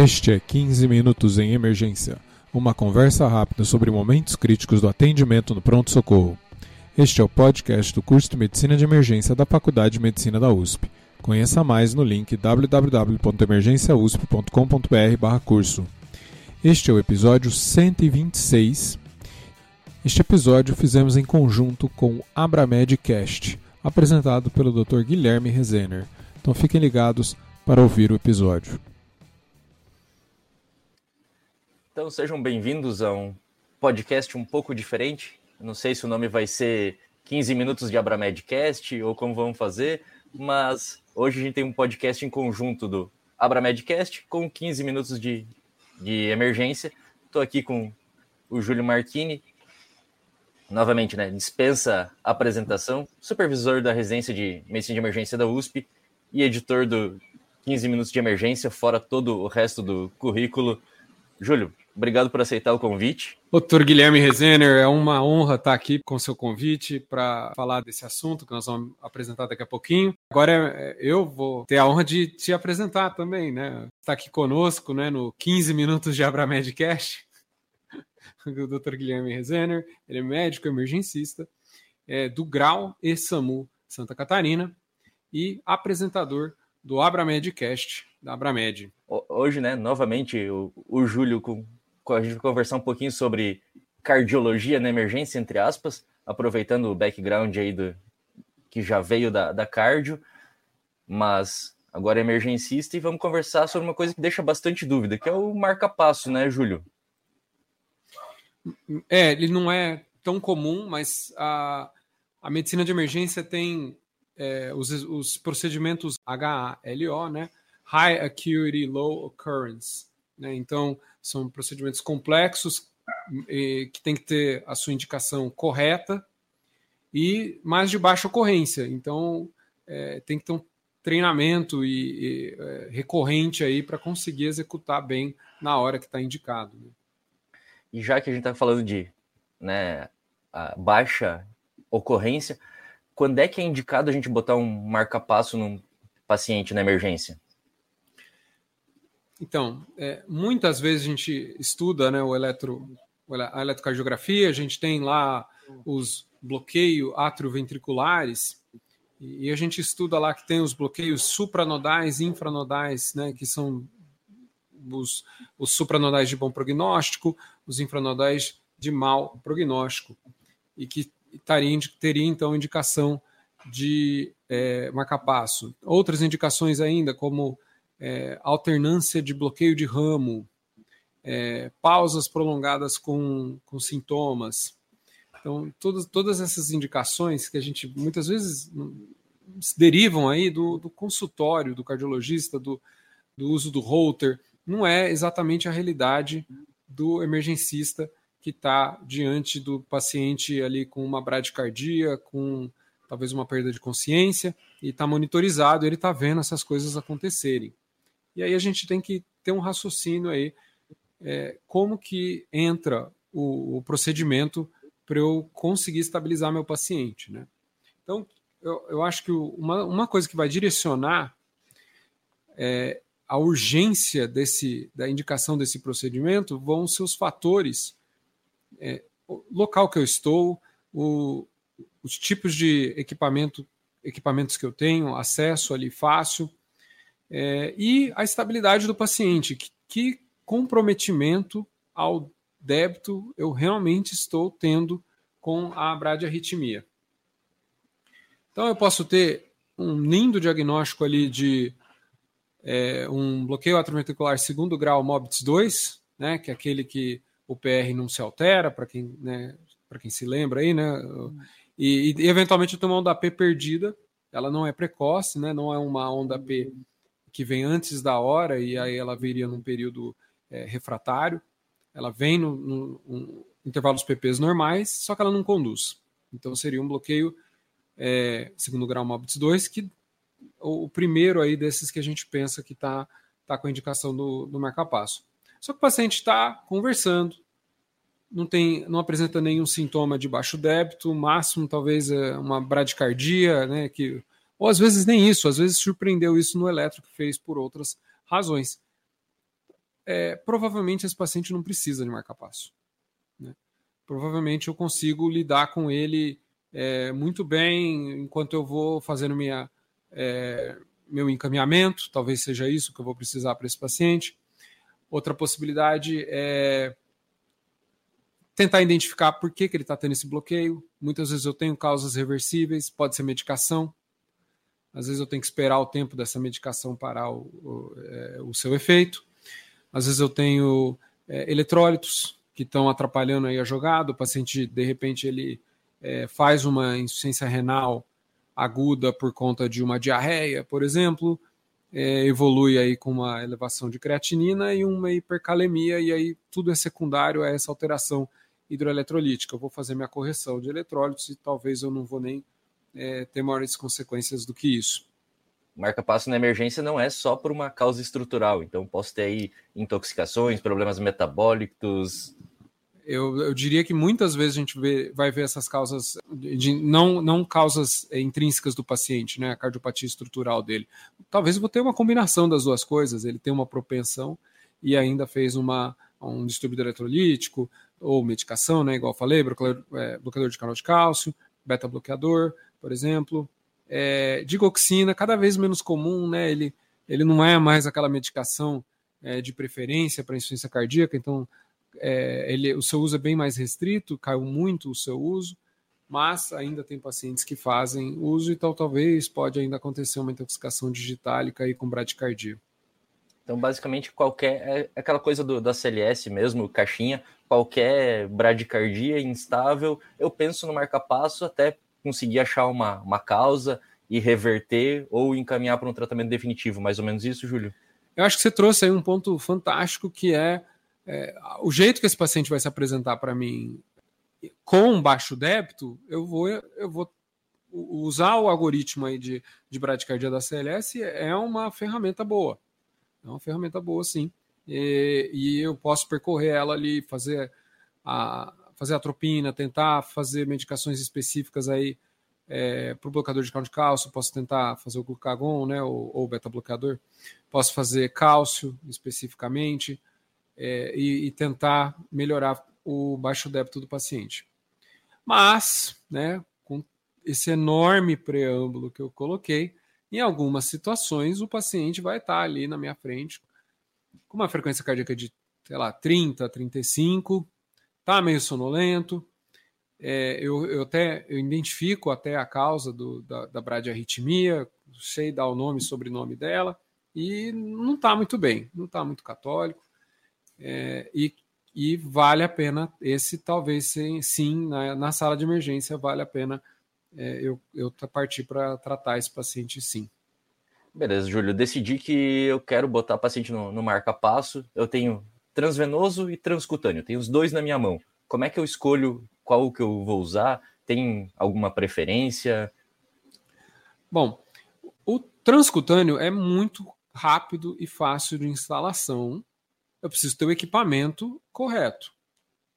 Este é 15 Minutos em Emergência, uma conversa rápida sobre momentos críticos do atendimento no pronto-socorro. Este é o podcast do curso de Medicina de Emergência da Faculdade de Medicina da USP. Conheça mais no link www.emergenciausp.com.br/curso. Este é o episódio 126. Este episódio fizemos em conjunto com o Abramedcast, apresentado pelo Dr. Guilherme Rezener. Então fiquem ligados para ouvir o episódio. Então sejam bem-vindos a um podcast um pouco diferente. Não sei se o nome vai ser 15 minutos de Abramedcast ou como vamos fazer, mas hoje a gente tem um podcast em conjunto do Abramedcast com 15 minutos de, de emergência. Estou aqui com o Júlio Marchini, novamente, né, dispensa apresentação, supervisor da residência de medicina de emergência da USP e editor do 15 minutos de emergência, fora todo o resto do currículo. Júlio, Obrigado por aceitar o convite. Doutor Guilherme Rezener, é uma honra estar aqui com seu convite para falar desse assunto que nós vamos apresentar daqui a pouquinho. Agora é, eu vou ter a honra de te apresentar também, né? Está aqui conosco, né, no 15 minutos de Abramedcast, o Dr. Guilherme Rezener, ele é médico emergencista é, do Grau e SAMU Santa Catarina e apresentador do Abramedcast da Abramed. Hoje, né, novamente, o, o Júlio com a gente vai conversar um pouquinho sobre cardiologia na emergência, entre aspas, aproveitando o background aí do que já veio da, da cardio, mas agora é emergencista e vamos conversar sobre uma coisa que deixa bastante dúvida, que é o marca-passo, né, Júlio? É, ele não é tão comum, mas a, a medicina de emergência tem é, os, os procedimentos HALO, né? High Acuity Low Occurrence. Né? Então, são procedimentos complexos que tem que ter a sua indicação correta e mais de baixa ocorrência. Então, é, tem que ter um treinamento e, e é, recorrente aí para conseguir executar bem na hora que está indicado. Né? E já que a gente está falando de né, baixa ocorrência, quando é que é indicado a gente botar um marca-passo num paciente na emergência? Então, é, muitas vezes a gente estuda né, o eletro, a eletrocardiografia, a gente tem lá os bloqueios atrioventriculares, e a gente estuda lá que tem os bloqueios supranodais e infranodais, né, que são os, os supranodais de bom prognóstico, os infranodais de mau prognóstico, e que taria, teria então indicação de é, marcapasso. Outras indicações ainda, como é, alternância de bloqueio de ramo, é, pausas prolongadas com, com sintomas. Então, todas, todas essas indicações que a gente muitas vezes derivam aí do, do consultório do cardiologista, do, do uso do holter, não é exatamente a realidade do emergencista que está diante do paciente ali com uma bradicardia, com talvez uma perda de consciência, e está monitorizado, ele está vendo essas coisas acontecerem. E aí a gente tem que ter um raciocínio aí, é, como que entra o, o procedimento para eu conseguir estabilizar meu paciente, né? Então, eu, eu acho que uma, uma coisa que vai direcionar é, a urgência desse, da indicação desse procedimento vão ser os fatores, é, o local que eu estou, o, os tipos de equipamento, equipamentos que eu tenho, acesso ali fácil, é, e a estabilidade do paciente. Que, que comprometimento ao débito eu realmente estou tendo com a bradiarritmia. Então eu posso ter um lindo diagnóstico ali de é, um bloqueio atrioventricular segundo grau MOBITS 2, né, que é aquele que o PR não se altera, para quem, né, quem se lembra aí, né, e, e eventualmente eu onda P perdida, ela não é precoce, né, não é uma onda P que vem antes da hora e aí ela viria num período é, refratário. Ela vem no, no um, intervalos PPs normais, só que ela não conduz. Então seria um bloqueio é, segundo grau MOBITS 2, que o, o, primeiro aí desses que a gente pensa que está tá com a indicação do, do marca-passo. Só que o paciente está conversando, não tem, não apresenta nenhum sintoma de baixo débito, máximo talvez é uma bradicardia, né, que ou às vezes nem isso, às vezes surpreendeu isso no que fez por outras razões. é, provavelmente esse paciente não precisa de marca-passo. Né? Provavelmente eu consigo lidar com ele é, muito bem enquanto eu vou fazendo minha, é, meu encaminhamento, talvez seja isso que eu vou precisar para esse paciente. Outra possibilidade é tentar identificar por que, que ele está tendo esse bloqueio. Muitas vezes eu tenho causas reversíveis, pode ser medicação. Às vezes eu tenho que esperar o tempo dessa medicação parar o, o, é, o seu efeito. Às vezes eu tenho é, eletrólitos que estão atrapalhando aí a jogada. O paciente, de repente, ele é, faz uma insuficiência renal aguda por conta de uma diarreia, por exemplo, é, evolui aí com uma elevação de creatinina e uma hipercalemia, e aí tudo é secundário a essa alteração hidroeletrolítica. Eu vou fazer minha correção de eletrólitos e talvez eu não vou nem é, ter maiores consequências do que isso. Marca-passo na emergência não é só por uma causa estrutural, então posso ter aí intoxicações, problemas metabólicos, eu, eu, diria que muitas vezes a gente vê, vai ver essas causas, de, não, não causas é, intrínsecas do paciente, né, a cardiopatia estrutural dele. Talvez eu vou ter uma combinação das duas coisas, ele tem uma propensão e ainda fez uma, um distúrbio eletrolítico ou medicação, né, igual eu falei, bloqueador, é, bloqueador de canal de cálcio, beta-bloqueador, por exemplo. É, digoxina, cada vez menos comum, né, ele, ele não é mais aquela medicação é, de preferência para insuficiência cardíaca, então é, ele, o seu uso é bem mais restrito, caiu muito o seu uso, mas ainda tem pacientes que fazem uso, então talvez pode ainda acontecer uma intoxicação digitálica aí com bradicardia. Então, basicamente, qualquer. É aquela coisa do, da CLS mesmo, caixinha, qualquer bradicardia instável, eu penso no marca-passo até conseguir achar uma, uma causa e reverter ou encaminhar para um tratamento definitivo. Mais ou menos isso, Júlio? Eu acho que você trouxe aí um ponto fantástico que é é, o jeito que esse paciente vai se apresentar para mim com baixo débito, eu vou, eu vou usar o algoritmo aí de, de bradicardia da CLS é uma ferramenta boa. É uma ferramenta boa, sim. E, e eu posso percorrer ela ali, fazer a, fazer a tropina, tentar fazer medicações específicas aí é, para o bloqueador de cálcio de cálcio, posso tentar fazer o glucagon, né, ou, ou beta-bloqueador, posso fazer cálcio especificamente, é, e, e, tentar melhorar o baixo débito do paciente. Mas, né, com esse enorme preâmbulo que eu coloquei, em algumas situações o paciente vai estar ali na minha frente com uma frequência cardíaca de, sei lá, 30, 35, tá meio sonolento, é, eu, eu, até eu identifico até a causa do, da, da bradiarritmia, sei dar o nome e sobrenome dela, e não está muito bem, não está muito católico. É, e, e vale a pena, esse talvez sim, sim na, na sala de emergência, vale a pena é, eu, eu partir para tratar esse paciente sim. Beleza, Júlio. Decidi que eu quero botar o paciente no, no marca-passo. Eu tenho transvenoso e transcutâneo, tenho os dois na minha mão. Como é que eu escolho qual que eu vou usar? Tem alguma preferência? Bom, o transcutâneo é muito rápido e fácil de instalação eu preciso ter o equipamento correto.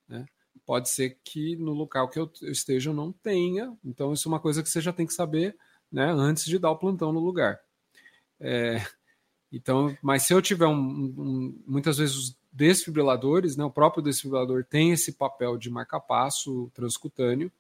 Né? Pode ser que no local que eu esteja eu não tenha, então isso é uma coisa que você já tem que saber né, antes de dar o plantão no lugar. É, então, mas se eu tiver um, um, muitas vezes desfibriladores, né, o próprio desfibrilador tem esse papel de marca-passo transcutâneo.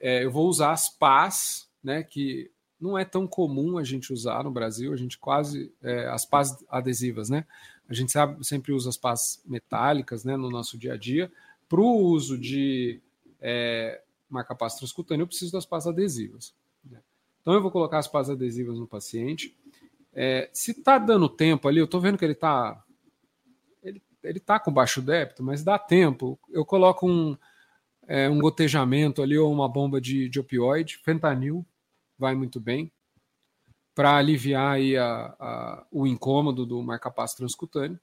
É, eu vou usar as pás, né, que não é tão comum a gente usar no Brasil, a gente quase é, as pás adesivas, né? A gente sabe, sempre usa as pás metálicas né, no nosso dia a dia. Para o uso de é, marca-pás transcutâneo, eu preciso das pás adesivas. Né? Então, eu vou colocar as pás adesivas no paciente. É, se está dando tempo ali, eu estou vendo que ele está ele, ele tá com baixo débito, mas dá tempo. Eu coloco um, é, um gotejamento ali ou uma bomba de, de opioide, fentanil, vai muito bem para aliviar aí a, a, o incômodo do marcapasso transcutâneo.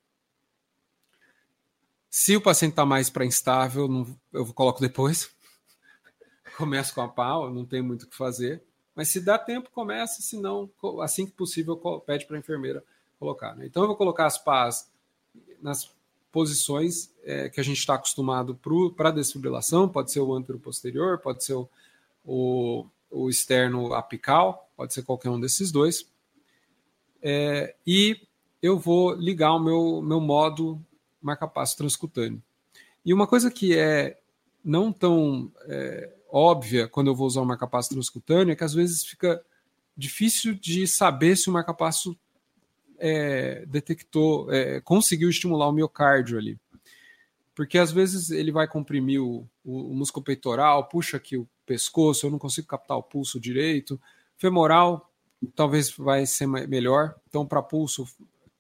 Se o paciente está mais para instável, não, eu coloco depois. Começo com a pau, não tem muito o que fazer. Mas se dá tempo, começa, se não, assim que possível, pede para a enfermeira colocar. Né? Então eu vou colocar as pás nas posições é, que a gente está acostumado para desfibrilação, pode ser o antero posterior, pode ser o, o o externo apical, pode ser qualquer um desses dois. É, e eu vou ligar o meu, meu modo marca-passo transcutâneo. E uma coisa que é não tão é, óbvia quando eu vou usar o marca-passo transcutâneo é que às vezes fica difícil de saber se o marca-passo é, detectou, é, conseguiu estimular o miocárdio ali. Porque às vezes ele vai comprimir o, o, o músculo peitoral, puxa aqui o pescoço, eu não consigo captar o pulso direito. Femoral, talvez vai ser melhor. Então, para pulso.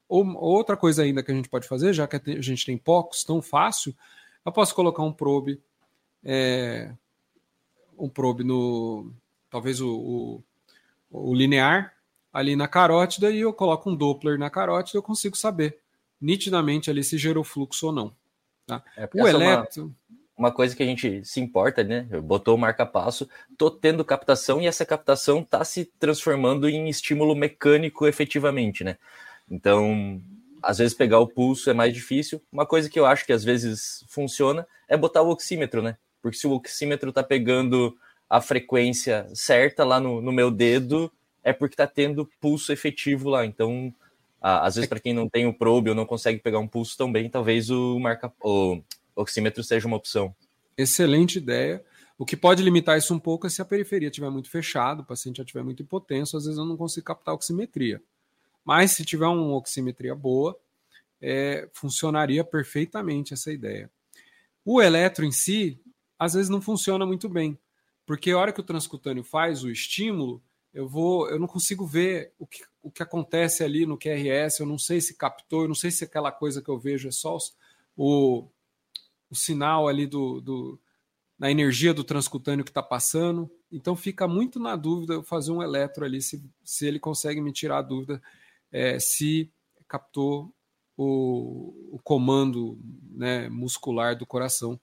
Ou, outra coisa ainda que a gente pode fazer, já que a gente tem poucos tão fácil, eu posso colocar um probe, é, um probe no. Talvez o, o, o linear ali na carótida e eu coloco um Doppler na carótida, eu consigo saber nitidamente ali se gerou fluxo ou não. Tá? É o eletro. Uma, uma, coisa que a gente se importa, né? Botou o marca-passo, tô tendo captação e essa captação tá se transformando em estímulo mecânico efetivamente, né? Então, às vezes pegar o pulso é mais difícil. Uma coisa que eu acho que às vezes funciona é botar o oxímetro, né? Porque se o oxímetro tá pegando a frequência certa lá no, no meu dedo, é porque tá tendo pulso efetivo lá. Então, às vezes, para quem não tem o probe ou não consegue pegar um pulso tão bem, talvez o, marca, o oxímetro seja uma opção. Excelente ideia. O que pode limitar isso um pouco é se a periferia estiver muito fechada, o paciente já estiver muito hipotenso, às vezes eu não consigo captar oximetria. Mas se tiver uma oximetria boa, é, funcionaria perfeitamente essa ideia. O eletro em si, às vezes não funciona muito bem, porque a hora que o transcutâneo faz o estímulo, eu vou, eu não consigo ver o que, o que acontece ali no QRS, eu não sei se captou, eu não sei se aquela coisa que eu vejo é só o, o sinal ali do, do na energia do transcutâneo que está passando. Então fica muito na dúvida eu fazer um eletro ali, se, se ele consegue me tirar a dúvida é, se captou o, o comando né, muscular do coração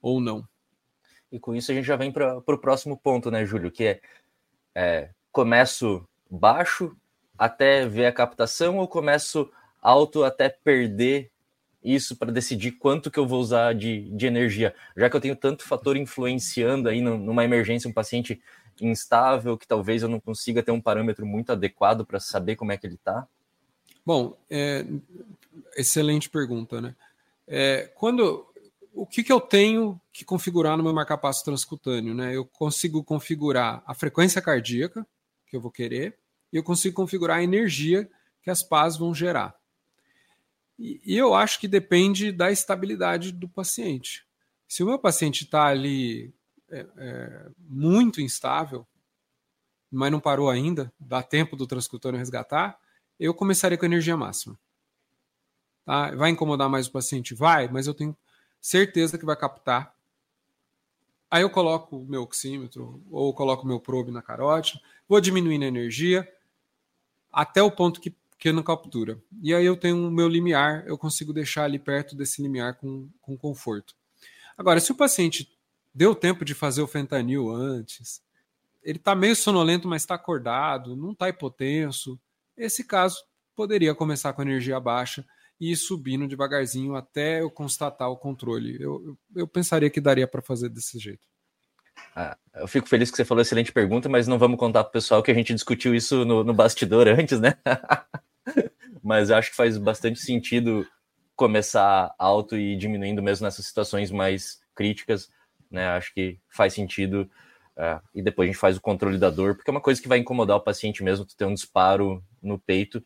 ou não. E com isso a gente já vem para o próximo ponto, né, Júlio? Que é, é começo baixo até ver a captação ou começo alto até perder isso para decidir quanto que eu vou usar de, de energia? Já que eu tenho tanto fator influenciando aí numa emergência, um paciente instável, que talvez eu não consiga ter um parâmetro muito adequado para saber como é que ele está? Bom, é, excelente pergunta, né? É, quando o que, que eu tenho que configurar no meu marcapasso transcutâneo, né? Eu consigo configurar a frequência cardíaca, que eu vou querer, e eu consigo configurar a energia que as pás vão gerar. E, e eu acho que depende da estabilidade do paciente. Se o meu paciente está ali é, é, muito instável, mas não parou ainda, dá tempo do transcutâneo resgatar, eu começaria com energia máxima. Tá? Vai incomodar mais o paciente? Vai, mas eu tenho certeza que vai captar Aí eu coloco o meu oxímetro ou coloco o meu probe na carótida, vou diminuindo a energia até o ponto que, que não captura. E aí eu tenho o meu limiar, eu consigo deixar ali perto desse limiar com, com conforto. Agora, se o paciente deu tempo de fazer o fentanil antes, ele está meio sonolento, mas está acordado, não está hipotenso, esse caso poderia começar com energia baixa e subindo devagarzinho até eu constatar o controle. Eu, eu pensaria que daria para fazer desse jeito. Ah, eu fico feliz que você falou excelente pergunta, mas não vamos contar para o pessoal que a gente discutiu isso no, no bastidor antes, né? mas eu acho que faz bastante sentido começar alto e diminuindo mesmo nessas situações mais críticas, né? Acho que faz sentido. Uh, e depois a gente faz o controle da dor, porque é uma coisa que vai incomodar o paciente mesmo, tu ter um disparo no peito.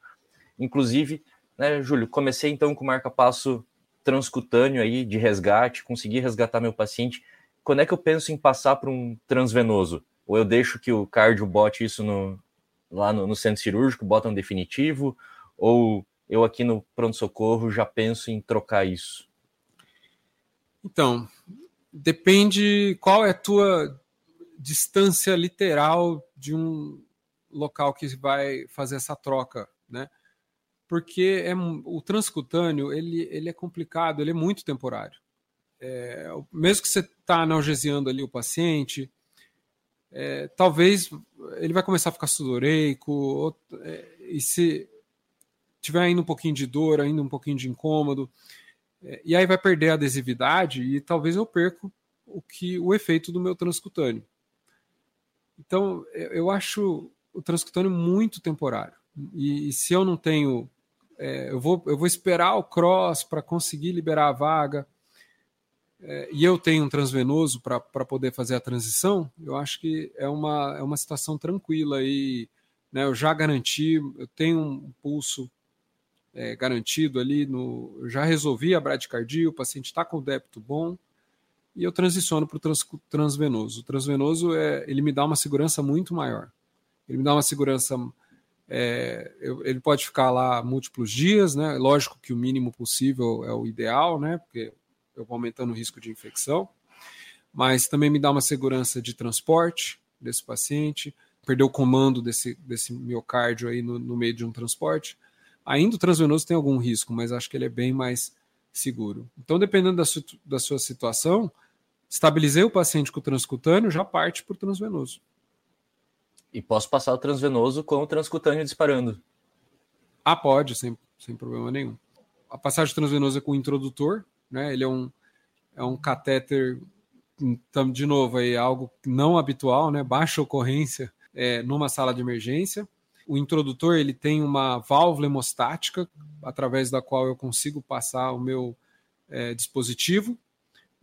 Inclusive, né, Júlio? Comecei então com marca-passo transcutâneo aí de resgate, consegui resgatar meu paciente. Quando é que eu penso em passar para um transvenoso? Ou eu deixo que o cardio bote isso no, lá no, no centro cirúrgico, bota um definitivo? Ou eu aqui no pronto-socorro já penso em trocar isso? Então, depende qual é a tua distância literal de um local que vai fazer essa troca, né? Porque é, o transcutâneo ele, ele é complicado, ele é muito temporário. É, mesmo que você está analgesiando ali o paciente, é, talvez ele vai começar a ficar sudoreico, ou, é, e se tiver ainda um pouquinho de dor, ainda um pouquinho de incômodo, é, e aí vai perder a adesividade e talvez eu perco o que o efeito do meu transcutâneo. Então, eu acho o transcutâneo muito temporário. E, e se eu não tenho é, eu, vou, eu vou esperar o cross para conseguir liberar a vaga, é, e eu tenho um transvenoso para poder fazer a transição, eu acho que é uma, é uma situação tranquila aí. Né, eu já garanti, eu tenho um pulso é, garantido ali, no, já resolvi a bradicardia, o paciente está com débito bom, e eu transiciono para o trans, transvenoso. O transvenoso é, ele me dá uma segurança muito maior. Ele me dá uma segurança. É, ele pode ficar lá múltiplos dias, né? Lógico que o mínimo possível é o ideal, né? Porque eu vou aumentando o risco de infecção. Mas também me dá uma segurança de transporte desse paciente, perder o comando desse, desse miocárdio aí no, no meio de um transporte. Ainda o transvenoso tem algum risco, mas acho que ele é bem mais seguro. Então, dependendo da, su da sua situação, Estabilizei o paciente com o transcutâneo, já parte para o transvenoso. E posso passar o transvenoso com o transcutâneo disparando? Ah, pode, sem, sem problema nenhum. A passagem transvenosa é com o introdutor, né? Ele é um, é um catéter, então, de novo, aí, algo não habitual, né? Baixa ocorrência é, numa sala de emergência. O introdutor ele tem uma válvula hemostática através da qual eu consigo passar o meu é, dispositivo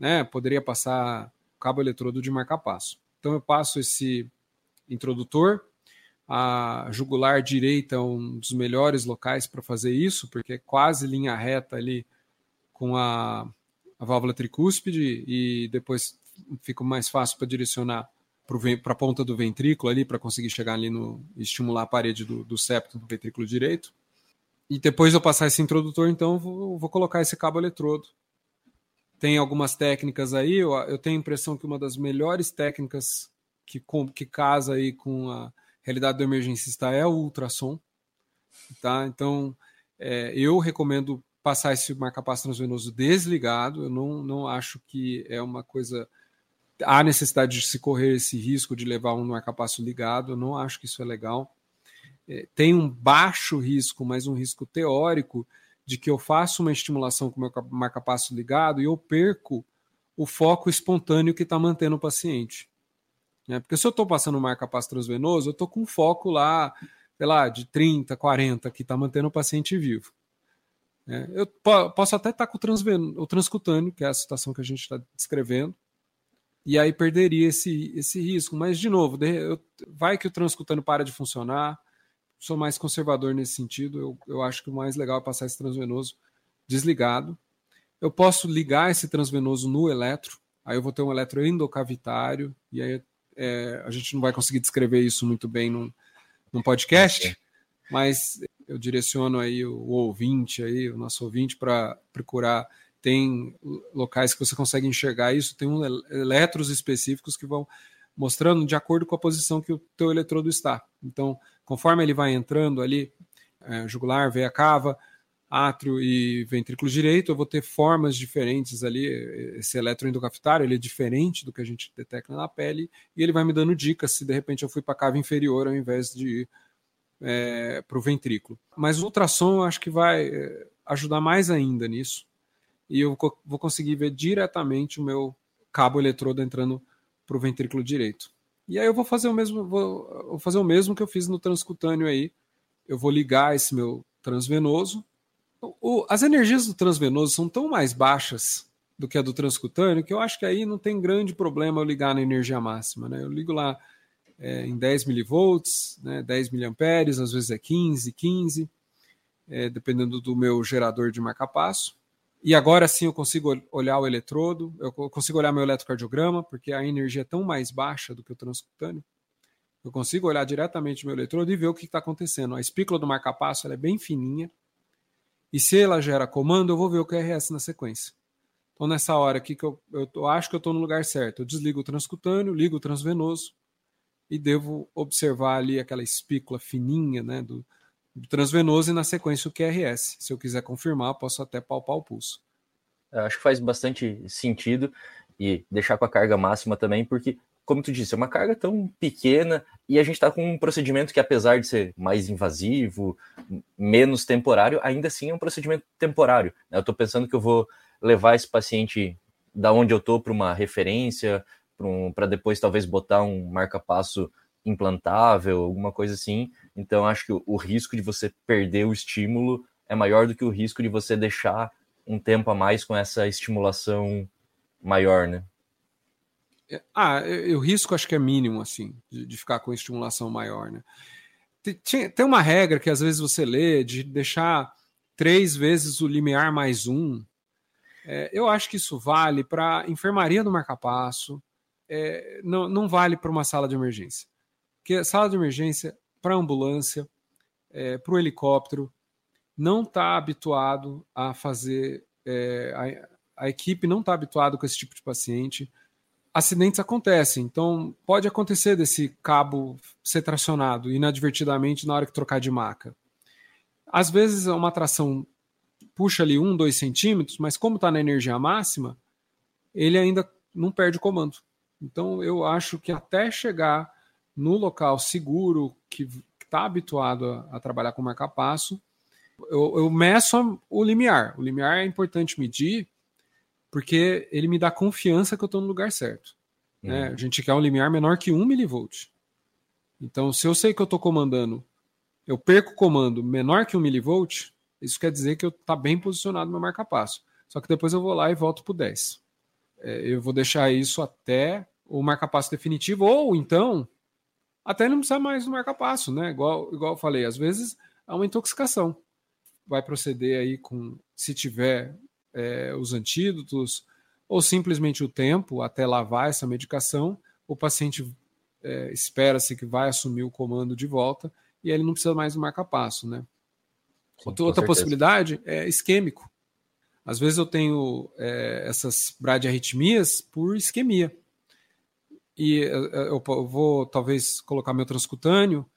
né? Poderia passar cabo eletrodo de marca-passo. Então eu passo esse introdutor, a jugular direita é um dos melhores locais para fazer isso, porque é quase linha reta ali com a, a válvula tricúspide e depois fica mais fácil para direcionar para a ponta do ventrículo ali, para conseguir chegar ali no estimular a parede do, do septo do ventrículo direito. E depois eu passar esse introdutor, então vou, vou colocar esse cabo eletrodo tem algumas técnicas aí, eu, eu tenho a impressão que uma das melhores técnicas que, com, que casa aí com a realidade do emergencista é o ultrassom, tá? Então, é, eu recomendo passar esse marcapasso transvenoso desligado, eu não, não acho que é uma coisa... Há necessidade de se correr esse risco de levar um marcapasso ligado, eu não acho que isso é legal. É, tem um baixo risco, mas um risco teórico, de que eu faço uma estimulação com o meu marca-passo ligado e eu perco o foco espontâneo que está mantendo o paciente. Né? Porque se eu estou passando marca-passo transvenoso, eu estou com foco lá, sei lá, de 30, 40, que está mantendo o paciente vivo. É, eu posso até estar tá com o, o transcutâneo, que é a situação que a gente está descrevendo, e aí perderia esse, esse risco. Mas, de novo, eu, vai que o transcutâneo para de funcionar, sou mais conservador nesse sentido. Eu, eu acho que o mais legal é passar esse transvenoso desligado. Eu posso ligar esse transvenoso no eletro, aí eu vou ter um eletro endocavitário, e aí é, a gente não vai conseguir descrever isso muito bem num, num podcast, mas eu direciono aí o, o ouvinte, aí, o nosso ouvinte, para procurar. Tem locais que você consegue enxergar isso, tem um, eletros específicos que vão mostrando de acordo com a posição que o teu eletrodo está. Então, conforme ele vai entrando ali, é, jugular, veia cava, átrio e ventrículo direito, eu vou ter formas diferentes ali. Esse eletroendocafetário ele é diferente do que a gente detecta na pele e ele vai me dando dicas se de repente eu fui para a cava inferior ao invés de ir é, para o ventrículo. Mas o ultrassom eu acho que vai é, ajudar mais ainda nisso e eu vou conseguir ver diretamente o meu cabo eletrodo entrando para o ventrículo direito. E aí eu vou fazer o mesmo, vou, vou fazer o mesmo que eu fiz no transcutâneo aí. Eu vou ligar esse meu transvenoso. O, as energias do transvenoso são tão mais baixas do que a do transcutâneo que eu acho que aí não tem grande problema eu ligar na energia máxima. Né? Eu ligo lá é, em 10 milivolts, né, 10 miliamperes, às vezes é 15, 15, é, dependendo do meu gerador de marca-passo. E agora sim eu consigo olhar o eletrodo, eu consigo olhar meu eletrocardiograma, porque a energia é tão mais baixa do que o transcutâneo. Eu consigo olhar diretamente meu eletrodo e ver o que está acontecendo. A espícula do marca-passo é bem fininha. E se ela gera comando, eu vou ver o QRS na sequência. Então, nessa hora aqui que eu, eu, eu acho que eu estou no lugar certo, eu desligo o transcutâneo, ligo o transvenoso e devo observar ali aquela espícula fininha né, do, transvenoso e na sequência o QRS. Se eu quiser confirmar, posso até palpar o pulso. Eu acho que faz bastante sentido e deixar com a carga máxima também, porque, como tu disse, é uma carga tão pequena e a gente está com um procedimento que, apesar de ser mais invasivo, menos temporário, ainda assim é um procedimento temporário. Eu estou pensando que eu vou levar esse paciente da onde eu estou para uma referência, para um, depois talvez botar um marca-passo implantável, alguma coisa assim. Então, acho que o, o, risco de você perder o estímulo é maior do que o risco de você deixar um tempo a mais com essa estimulação maior, né? Ah, o risco acho que é mínimo, assim, de, de ficar com estimulação maior, né? Tem, tem uma regra que às vezes você lê de deixar três vezes o limiar mais um. É, eu acho que isso vale para enfermaria do marcapasso, é, não, não vale para uma sala de emergência. Porque sala de emergência, para ambulância, é, para o helicóptero, não está habituado a fazer. É, a, a, equipe não está habituada com esse tipo de paciente. Acidentes acontecem, então pode acontecer desse cabo ser tracionado inadvertidamente na hora que trocar de maca. Às vezes uma tração puxa ali um, dois centímetros, mas como está na energia máxima, ele ainda não perde o comando. Então eu acho que até chegar no local seguro, que está habituado a, a, trabalhar com marca-passo, eu, eu meço o limiar. O limiar é importante medir, porque ele me dá confiança que eu estou no lugar certo. Uhum. Né? A gente quer um limiar menor que 1 milivolt. Então, se eu sei que eu estou comandando, eu perco o comando menor que 1 milivolt, isso quer dizer que eu está bem posicionado no marca-passo. Só que depois eu vou lá e volto para o 10. É, eu vou deixar isso até o marca-passo definitivo, ou então até não precisa mais do marca-passo, né? Igual, igual eu falei, às vezes há uma intoxicação. Vai proceder aí com, se tiver é, os antídotos, ou simplesmente o tempo até lavar essa medicação, o paciente é, espera-se que vai assumir o comando de volta e ele não precisa mais do marca-passo, né? Sim, outra, outra possibilidade é isquêmico. Às vezes eu tenho é, essas bradiarritmias por isquemia e eh, eh, eu vou talvez colocar meu transcutâneo,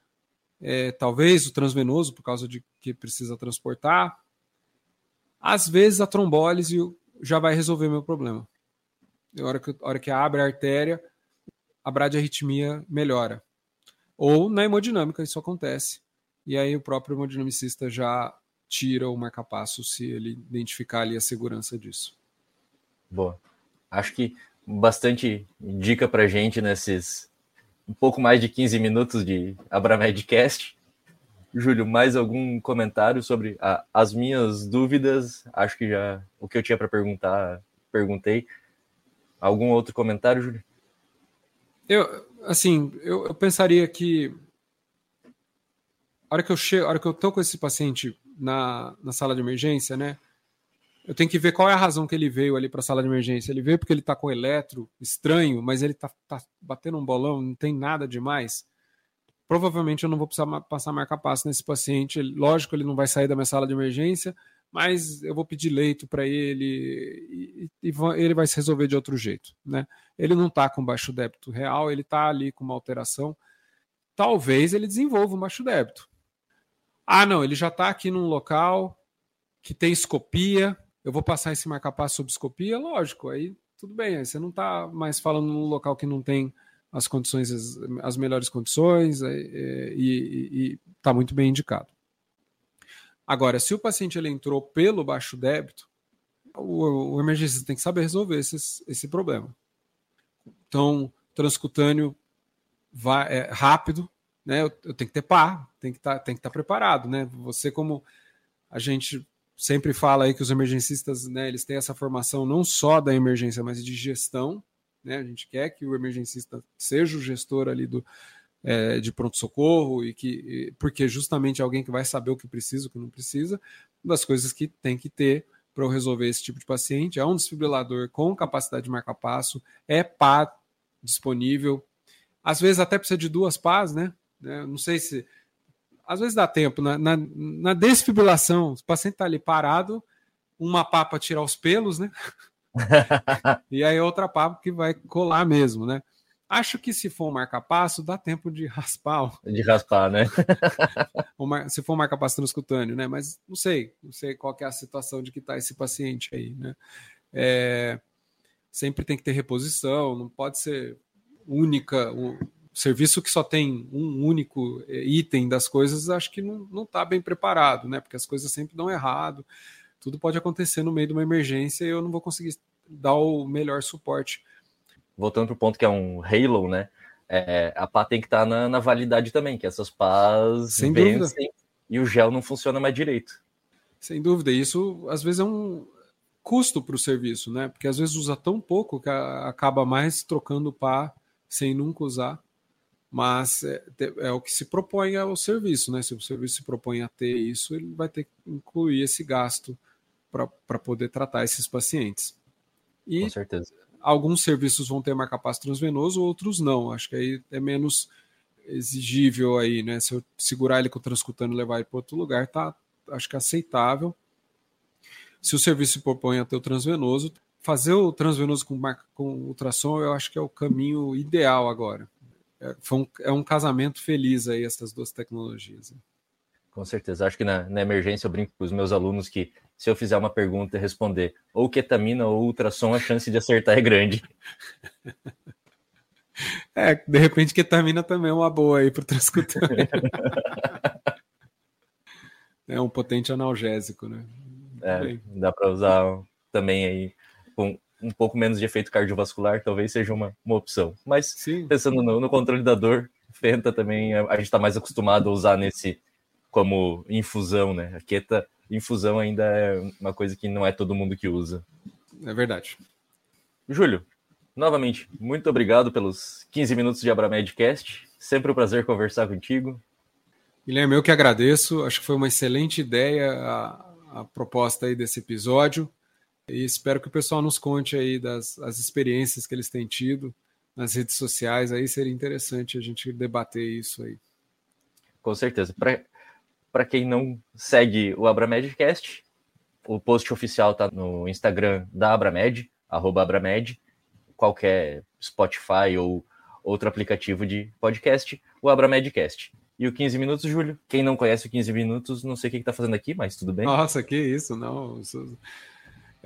é, talvez o transvenoso, por causa de que precisa transportar. Às vezes a trombólise já vai resolver meu problema. A hora que, a hora que abre a artéria, a bradiarritmia melhora. Ou na hemodinâmica isso acontece. E aí o próprio hemodinamicista já tira o marcapasso se ele identificar ali a segurança disso. Boa. Acho que bastante dica para gente nesses um pouco mais de 15 minutos de Abramedcast. Júlio, mais algum comentário sobre a, as minhas dúvidas? Acho que já o que eu tinha para perguntar, perguntei. Algum outro comentário, Júlio? Eu, assim, eu, eu, pensaria que a hora que eu chego, a hora que eu tô com esse paciente na, na sala de emergência, né? eu tenho que ver qual é a razão que ele veio ali para a sala de emergência. Ele veio porque ele está com eletro estranho, mas ele está tá batendo um bolão, não tem nada demais. Provavelmente eu não vou precisar passar marca-passo nesse paciente. Lógico, ele não vai sair da minha sala de emergência, mas eu vou pedir leito para ele e, e, ele vai se resolver de outro jeito. Né? Ele não está com baixo débito real, ele está ali com uma alteração. Talvez ele desenvolva um baixo débito. Ah, não, ele já está aqui num local que tem escopia, eu vou passar esse marca-passo sob escopia, lógico, aí tudo bem, aí você não está mais falando num local que não tem as condições, as, as melhores condições é, é, e está muito bem indicado. Agora, se o paciente ele entrou pelo baixo débito, o, o tem que saber resolver esse, esse problema. Então, transcutâneo vai, é, rápido, né? Eu, eu, tenho que ter par, tem que tá, estar tá preparado, né? Você como a gente sempre fala aí que os emergencistas, né, eles têm essa formação não só da emergência, mas de gestão, né? A gente quer que o emergencista seja o gestor ali do é, de pronto-socorro e que porque justamente é alguém que vai saber o que precisa, o que não precisa, das coisas que tem que ter para resolver esse tipo de paciente é um desfibrilador com capacidade de marcar passo, é pá disponível, às vezes até precisa de duas pás, né? né não sei se às vezes dá tempo, na, na, na desfibrilação, o paciente está ali parado, uma pá para tirar os pelos, né? e aí outra pá que vai colar mesmo, né? Acho que se for um marca-passo, dá tempo de raspar. De raspar, né? se for um marca-passo transcutâneo, né? Mas não sei, não sei qual é a situação de que está esse paciente aí, né? É, sempre tem que ter reposição, não pode ser única, serviço que só tem um único eh, item das coisas, acho que não está bem preparado, né? Porque as coisas sempre dão errado, tudo pode acontecer no meio de uma emergência e eu não vou conseguir dar o melhor suporte. Voltando para o ponto que é um Halo, né? É, a pá tem que estar tá na, na, validade também, que essas pás Sem vencem dúvida. e o gel não funciona mais direito. Sem dúvida, isso às vezes é um custo para o serviço, né? Porque às vezes usa tão pouco que acaba mais trocando pá sem nunca usar. Mas é, é o que se propõe ao serviço, né? Se o serviço se propõe a ter isso, ele vai ter que incluir esse gasto para poder tratar esses pacientes. E Com certeza. alguns serviços vão ter marcapasso transvenoso, outros não. Acho que aí é menos exigível aí, né? Se eu segurar ele com o transcutâneo e levar ele para outro lugar, tá, acho que é aceitável. Se o serviço se propõe a ter o transvenoso, fazer o transvenoso com, com ultrassom, eu acho que é o caminho ideal agora. É, um, é um casamento feliz aí essas duas tecnologias. Com certeza. Acho que na, na emergência eu brinco com os meus alunos que se eu fizer uma pergunta e responder ou ketamina ou ultrassom, a chance de acertar é grande. É, de repente ketamina também é uma boa aí para o transcutâneo. é um potente analgésico, né? É, dá para usar também aí com um pouco menos de efeito cardiovascular, talvez seja uma, uma opção. Mas Sim. pensando no, no, controle da dor, Fenta também a, a gente está mais acostumado a usar nesse como infusão, né? A queta infusão ainda é uma coisa que não é todo mundo que usa. É verdade. Júlio, novamente, muito obrigado pelos 15 minutos de Abramedcast. Sempre um prazer conversar contigo. Guilherme, eu que agradeço. Acho que foi uma excelente ideia a, a proposta aí desse episódio. E espero que o pessoal nos conte aí das as experiências que eles têm tido nas redes sociais. Aí seria interessante a gente debater isso aí. Com certeza. Para quem não segue o Abramedcast, o post oficial está no Instagram da Abramed, arroba Abramed, qualquer Spotify ou outro aplicativo de podcast, o Abramedcast. E o 15 Minutos, Júlio? Quem não conhece o 15 Minutos, não sei o que está fazendo aqui, mas tudo bem. Nossa, que isso, não.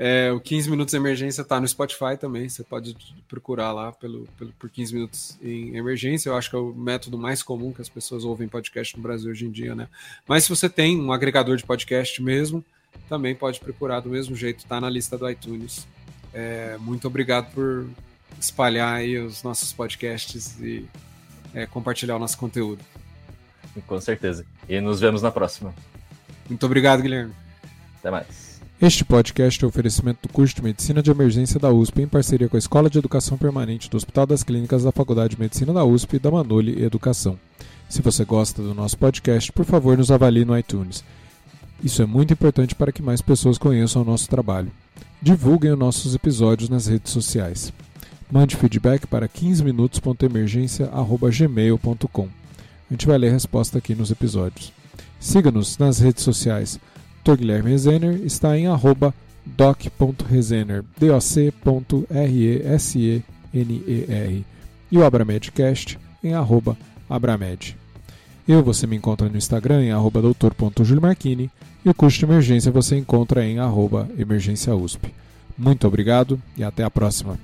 É, o 15 Minutos Emergência está no Spotify também. Você pode procurar lá pelo, pelo, por 15 Minutos em Emergência. Eu acho que é o método mais comum que as pessoas ouvem podcast no Brasil hoje em dia, né? Mas se você tem um agregador de podcast mesmo, também pode procurar do mesmo jeito, está na lista do iTunes. É, muito obrigado por espalhar aí os nossos podcasts e é, compartilhar o nosso conteúdo. Com certeza. E nos vemos na próxima. Muito obrigado, Guilherme. Até mais. Este podcast é um oferecimento do curso de Medicina de Emergência da USP em parceria com a Escola de Educação Permanente do Hospital das Clínicas da Faculdade de Medicina da USP e da Manoli Educação. Se você gosta do nosso podcast, por favor, nos avalie no iTunes. Isso é muito importante para que mais pessoas conheçam o nosso trabalho. Divulguem os nossos episódios nas redes sociais. Mande feedback para 15minutos.emergência.gmail.com. A gente vai ler a resposta aqui nos episódios. Siga-nos nas redes sociais. Dr. Guilherme Rezener está em arroba doc.rezener, doc.r-e-s-e-n-e-r. E o Abramedcast em arroba abramed. Eu, você me encontra no Instagram em arroba doutor.juliomarchini e o curso de emergência você encontra em arroba emergência USP. Muito obrigado e até a próxima.